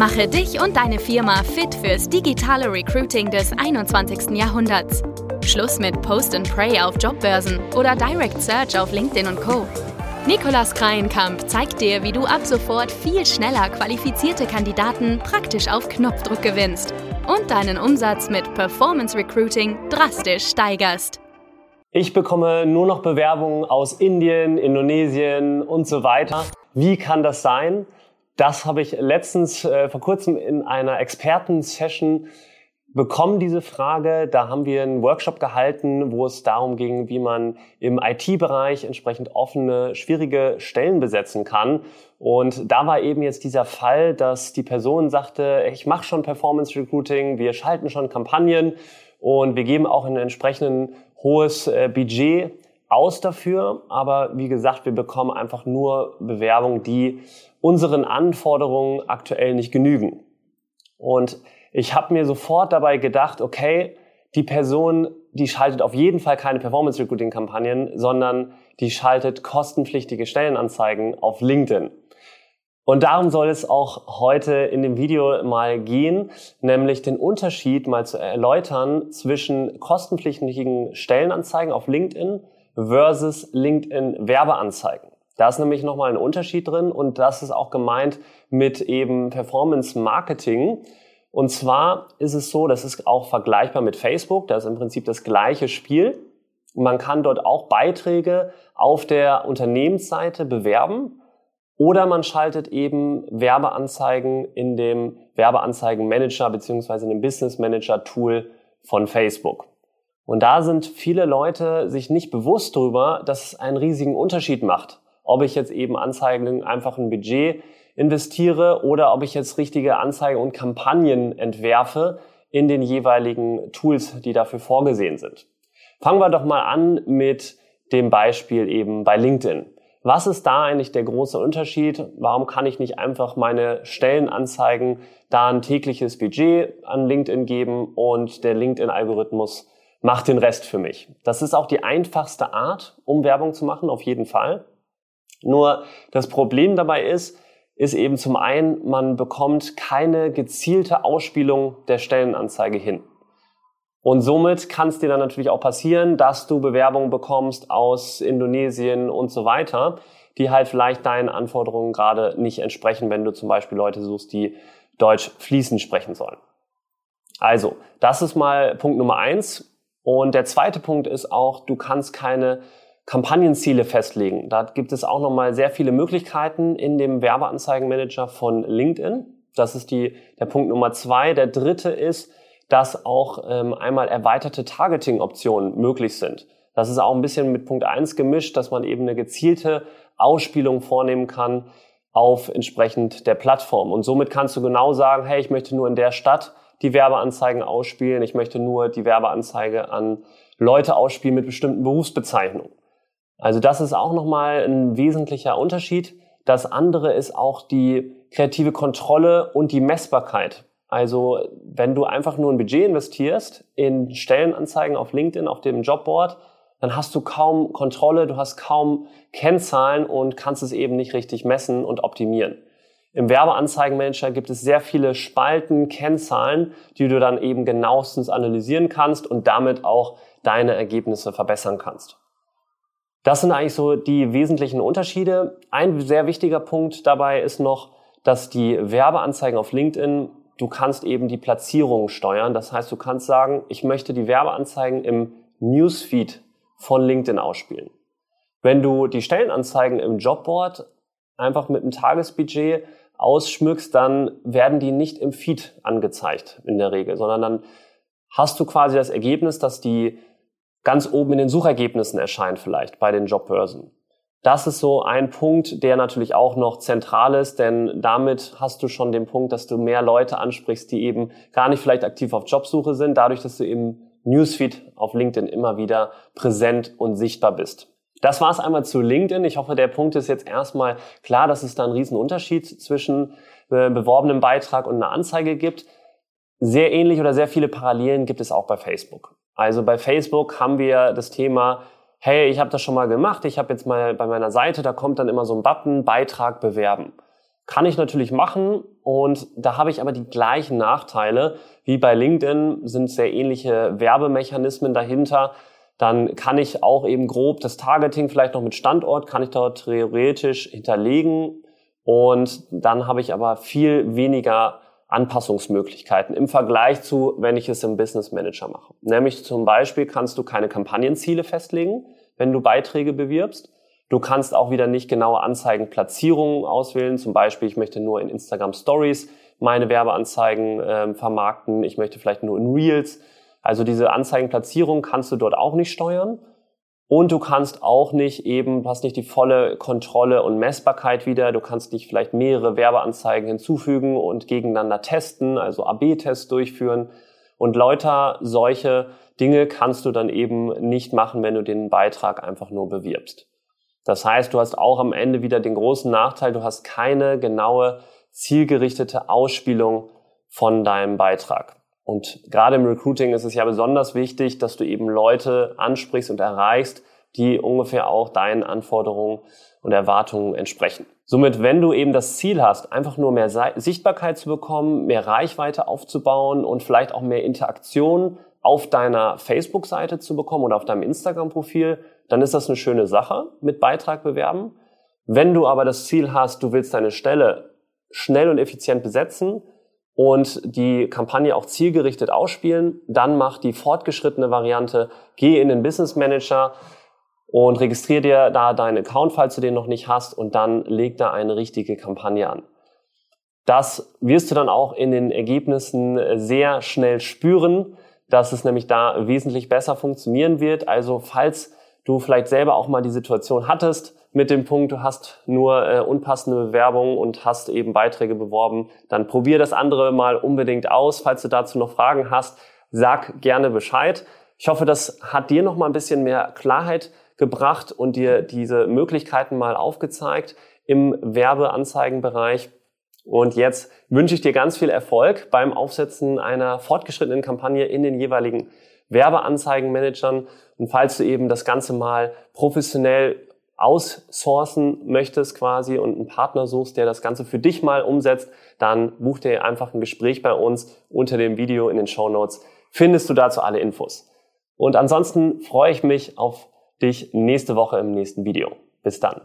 Mache dich und deine Firma fit fürs digitale Recruiting des 21. Jahrhunderts. Schluss mit Post and Pray auf Jobbörsen oder Direct Search auf LinkedIn und Co. Nikolas Kreienkamp zeigt dir, wie du ab sofort viel schneller qualifizierte Kandidaten praktisch auf Knopfdruck gewinnst und deinen Umsatz mit Performance Recruiting drastisch steigerst. Ich bekomme nur noch Bewerbungen aus Indien, Indonesien und so weiter. Wie kann das sein? Das habe ich letztens äh, vor kurzem in einer Experten-Session bekommen, diese Frage. Da haben wir einen Workshop gehalten, wo es darum ging, wie man im IT-Bereich entsprechend offene, schwierige Stellen besetzen kann. Und da war eben jetzt dieser Fall, dass die Person sagte, ich mache schon Performance Recruiting, wir schalten schon Kampagnen und wir geben auch ein entsprechend hohes äh, Budget aus dafür. Aber wie gesagt, wir bekommen einfach nur Bewerbungen, die unseren Anforderungen aktuell nicht genügen. Und ich habe mir sofort dabei gedacht, okay, die Person, die schaltet auf jeden Fall keine Performance Recruiting Kampagnen, sondern die schaltet kostenpflichtige Stellenanzeigen auf LinkedIn. Und darum soll es auch heute in dem Video mal gehen, nämlich den Unterschied mal zu erläutern zwischen kostenpflichtigen Stellenanzeigen auf LinkedIn versus LinkedIn Werbeanzeigen. Da ist nämlich nochmal ein Unterschied drin und das ist auch gemeint mit eben Performance Marketing. Und zwar ist es so, das ist auch vergleichbar mit Facebook, da ist im Prinzip das gleiche Spiel. Man kann dort auch Beiträge auf der Unternehmensseite bewerben oder man schaltet eben Werbeanzeigen in dem Werbeanzeigenmanager beziehungsweise in dem Business Manager Tool von Facebook. Und da sind viele Leute sich nicht bewusst darüber, dass es einen riesigen Unterschied macht ob ich jetzt eben Anzeigen einfach ein Budget investiere oder ob ich jetzt richtige Anzeigen und Kampagnen entwerfe in den jeweiligen Tools, die dafür vorgesehen sind. Fangen wir doch mal an mit dem Beispiel eben bei LinkedIn. Was ist da eigentlich der große Unterschied? Warum kann ich nicht einfach meine Stellenanzeigen da ein tägliches Budget an LinkedIn geben und der LinkedIn-Algorithmus macht den Rest für mich? Das ist auch die einfachste Art, um Werbung zu machen, auf jeden Fall. Nur das Problem dabei ist, ist eben zum einen, man bekommt keine gezielte Ausspielung der Stellenanzeige hin. Und somit kann es dir dann natürlich auch passieren, dass du Bewerbungen bekommst aus Indonesien und so weiter, die halt vielleicht deinen Anforderungen gerade nicht entsprechen, wenn du zum Beispiel Leute suchst, die Deutsch fließend sprechen sollen. Also, das ist mal Punkt Nummer eins. Und der zweite Punkt ist auch, du kannst keine Kampagnenziele festlegen. Da gibt es auch nochmal sehr viele Möglichkeiten in dem Werbeanzeigenmanager von LinkedIn. Das ist die, der Punkt Nummer zwei. Der dritte ist, dass auch ähm, einmal erweiterte Targeting-Optionen möglich sind. Das ist auch ein bisschen mit Punkt eins gemischt, dass man eben eine gezielte Ausspielung vornehmen kann auf entsprechend der Plattform. Und somit kannst du genau sagen, hey, ich möchte nur in der Stadt die Werbeanzeigen ausspielen, ich möchte nur die Werbeanzeige an Leute ausspielen mit bestimmten Berufsbezeichnungen. Also das ist auch nochmal ein wesentlicher Unterschied. Das andere ist auch die kreative Kontrolle und die Messbarkeit. Also wenn du einfach nur ein Budget investierst in Stellenanzeigen auf LinkedIn, auf dem Jobboard, dann hast du kaum Kontrolle, du hast kaum Kennzahlen und kannst es eben nicht richtig messen und optimieren. Im Werbeanzeigenmanager gibt es sehr viele Spalten, Kennzahlen, die du dann eben genauestens analysieren kannst und damit auch deine Ergebnisse verbessern kannst. Das sind eigentlich so die wesentlichen Unterschiede. Ein sehr wichtiger Punkt dabei ist noch, dass die Werbeanzeigen auf LinkedIn, du kannst eben die Platzierung steuern. Das heißt, du kannst sagen, ich möchte die Werbeanzeigen im Newsfeed von LinkedIn ausspielen. Wenn du die Stellenanzeigen im Jobboard einfach mit einem Tagesbudget ausschmückst, dann werden die nicht im Feed angezeigt in der Regel, sondern dann hast du quasi das Ergebnis, dass die ganz oben in den Suchergebnissen erscheint vielleicht bei den Jobbörsen. Das ist so ein Punkt, der natürlich auch noch zentral ist, denn damit hast du schon den Punkt, dass du mehr Leute ansprichst, die eben gar nicht vielleicht aktiv auf Jobsuche sind, dadurch, dass du im Newsfeed auf LinkedIn immer wieder präsent und sichtbar bist. Das war es einmal zu LinkedIn. Ich hoffe, der Punkt ist jetzt erstmal klar, dass es da einen riesen Unterschied zwischen äh, beworbenem Beitrag und einer Anzeige gibt. Sehr ähnlich oder sehr viele Parallelen gibt es auch bei Facebook. Also bei Facebook haben wir das Thema, hey, ich habe das schon mal gemacht, ich habe jetzt mal bei meiner Seite, da kommt dann immer so ein Button, Beitrag bewerben. Kann ich natürlich machen und da habe ich aber die gleichen Nachteile wie bei LinkedIn, sind sehr ähnliche Werbemechanismen dahinter. Dann kann ich auch eben grob das Targeting vielleicht noch mit Standort, kann ich dort theoretisch hinterlegen und dann habe ich aber viel weniger Anpassungsmöglichkeiten im Vergleich zu, wenn ich es im Business Manager mache. Nämlich zum Beispiel kannst du keine Kampagnenziele festlegen, wenn du Beiträge bewirbst. Du kannst auch wieder nicht genaue Anzeigenplatzierungen auswählen. Zum Beispiel, ich möchte nur in Instagram Stories meine Werbeanzeigen äh, vermarkten. Ich möchte vielleicht nur in Reels. Also diese Anzeigenplatzierung kannst du dort auch nicht steuern. Und du kannst auch nicht eben, hast nicht die volle Kontrolle und Messbarkeit wieder. Du kannst nicht vielleicht mehrere Werbeanzeigen hinzufügen und gegeneinander testen, also AB-Tests durchführen. Und lauter solche Dinge kannst du dann eben nicht machen, wenn du den Beitrag einfach nur bewirbst. Das heißt, du hast auch am Ende wieder den großen Nachteil, du hast keine genaue, zielgerichtete Ausspielung von deinem Beitrag. Und gerade im Recruiting ist es ja besonders wichtig, dass du eben Leute ansprichst und erreichst, die ungefähr auch deinen Anforderungen und Erwartungen entsprechen. Somit, wenn du eben das Ziel hast, einfach nur mehr Sichtbarkeit zu bekommen, mehr Reichweite aufzubauen und vielleicht auch mehr Interaktion auf deiner Facebook-Seite zu bekommen oder auf deinem Instagram-Profil, dann ist das eine schöne Sache mit Beitrag bewerben. Wenn du aber das Ziel hast, du willst deine Stelle schnell und effizient besetzen und die Kampagne auch zielgerichtet ausspielen, dann mach die fortgeschrittene Variante, geh in den Business Manager und registriere dir da deinen Account, falls du den noch nicht hast und dann leg da eine richtige Kampagne an. Das wirst du dann auch in den Ergebnissen sehr schnell spüren dass es nämlich da wesentlich besser funktionieren wird. Also falls du vielleicht selber auch mal die Situation hattest mit dem Punkt, du hast nur äh, unpassende Bewerbungen und hast eben Beiträge beworben, dann probier das andere mal unbedingt aus. Falls du dazu noch Fragen hast, sag gerne Bescheid. Ich hoffe, das hat dir noch mal ein bisschen mehr Klarheit gebracht und dir diese Möglichkeiten mal aufgezeigt im Werbeanzeigenbereich. Und jetzt wünsche ich dir ganz viel Erfolg beim Aufsetzen einer fortgeschrittenen Kampagne in den jeweiligen Werbeanzeigenmanagern. Und falls du eben das Ganze mal professionell aussourcen möchtest quasi und einen Partner suchst, der das Ganze für dich mal umsetzt, dann buch dir einfach ein Gespräch bei uns unter dem Video in den Show Notes. Findest du dazu alle Infos. Und ansonsten freue ich mich auf dich nächste Woche im nächsten Video. Bis dann.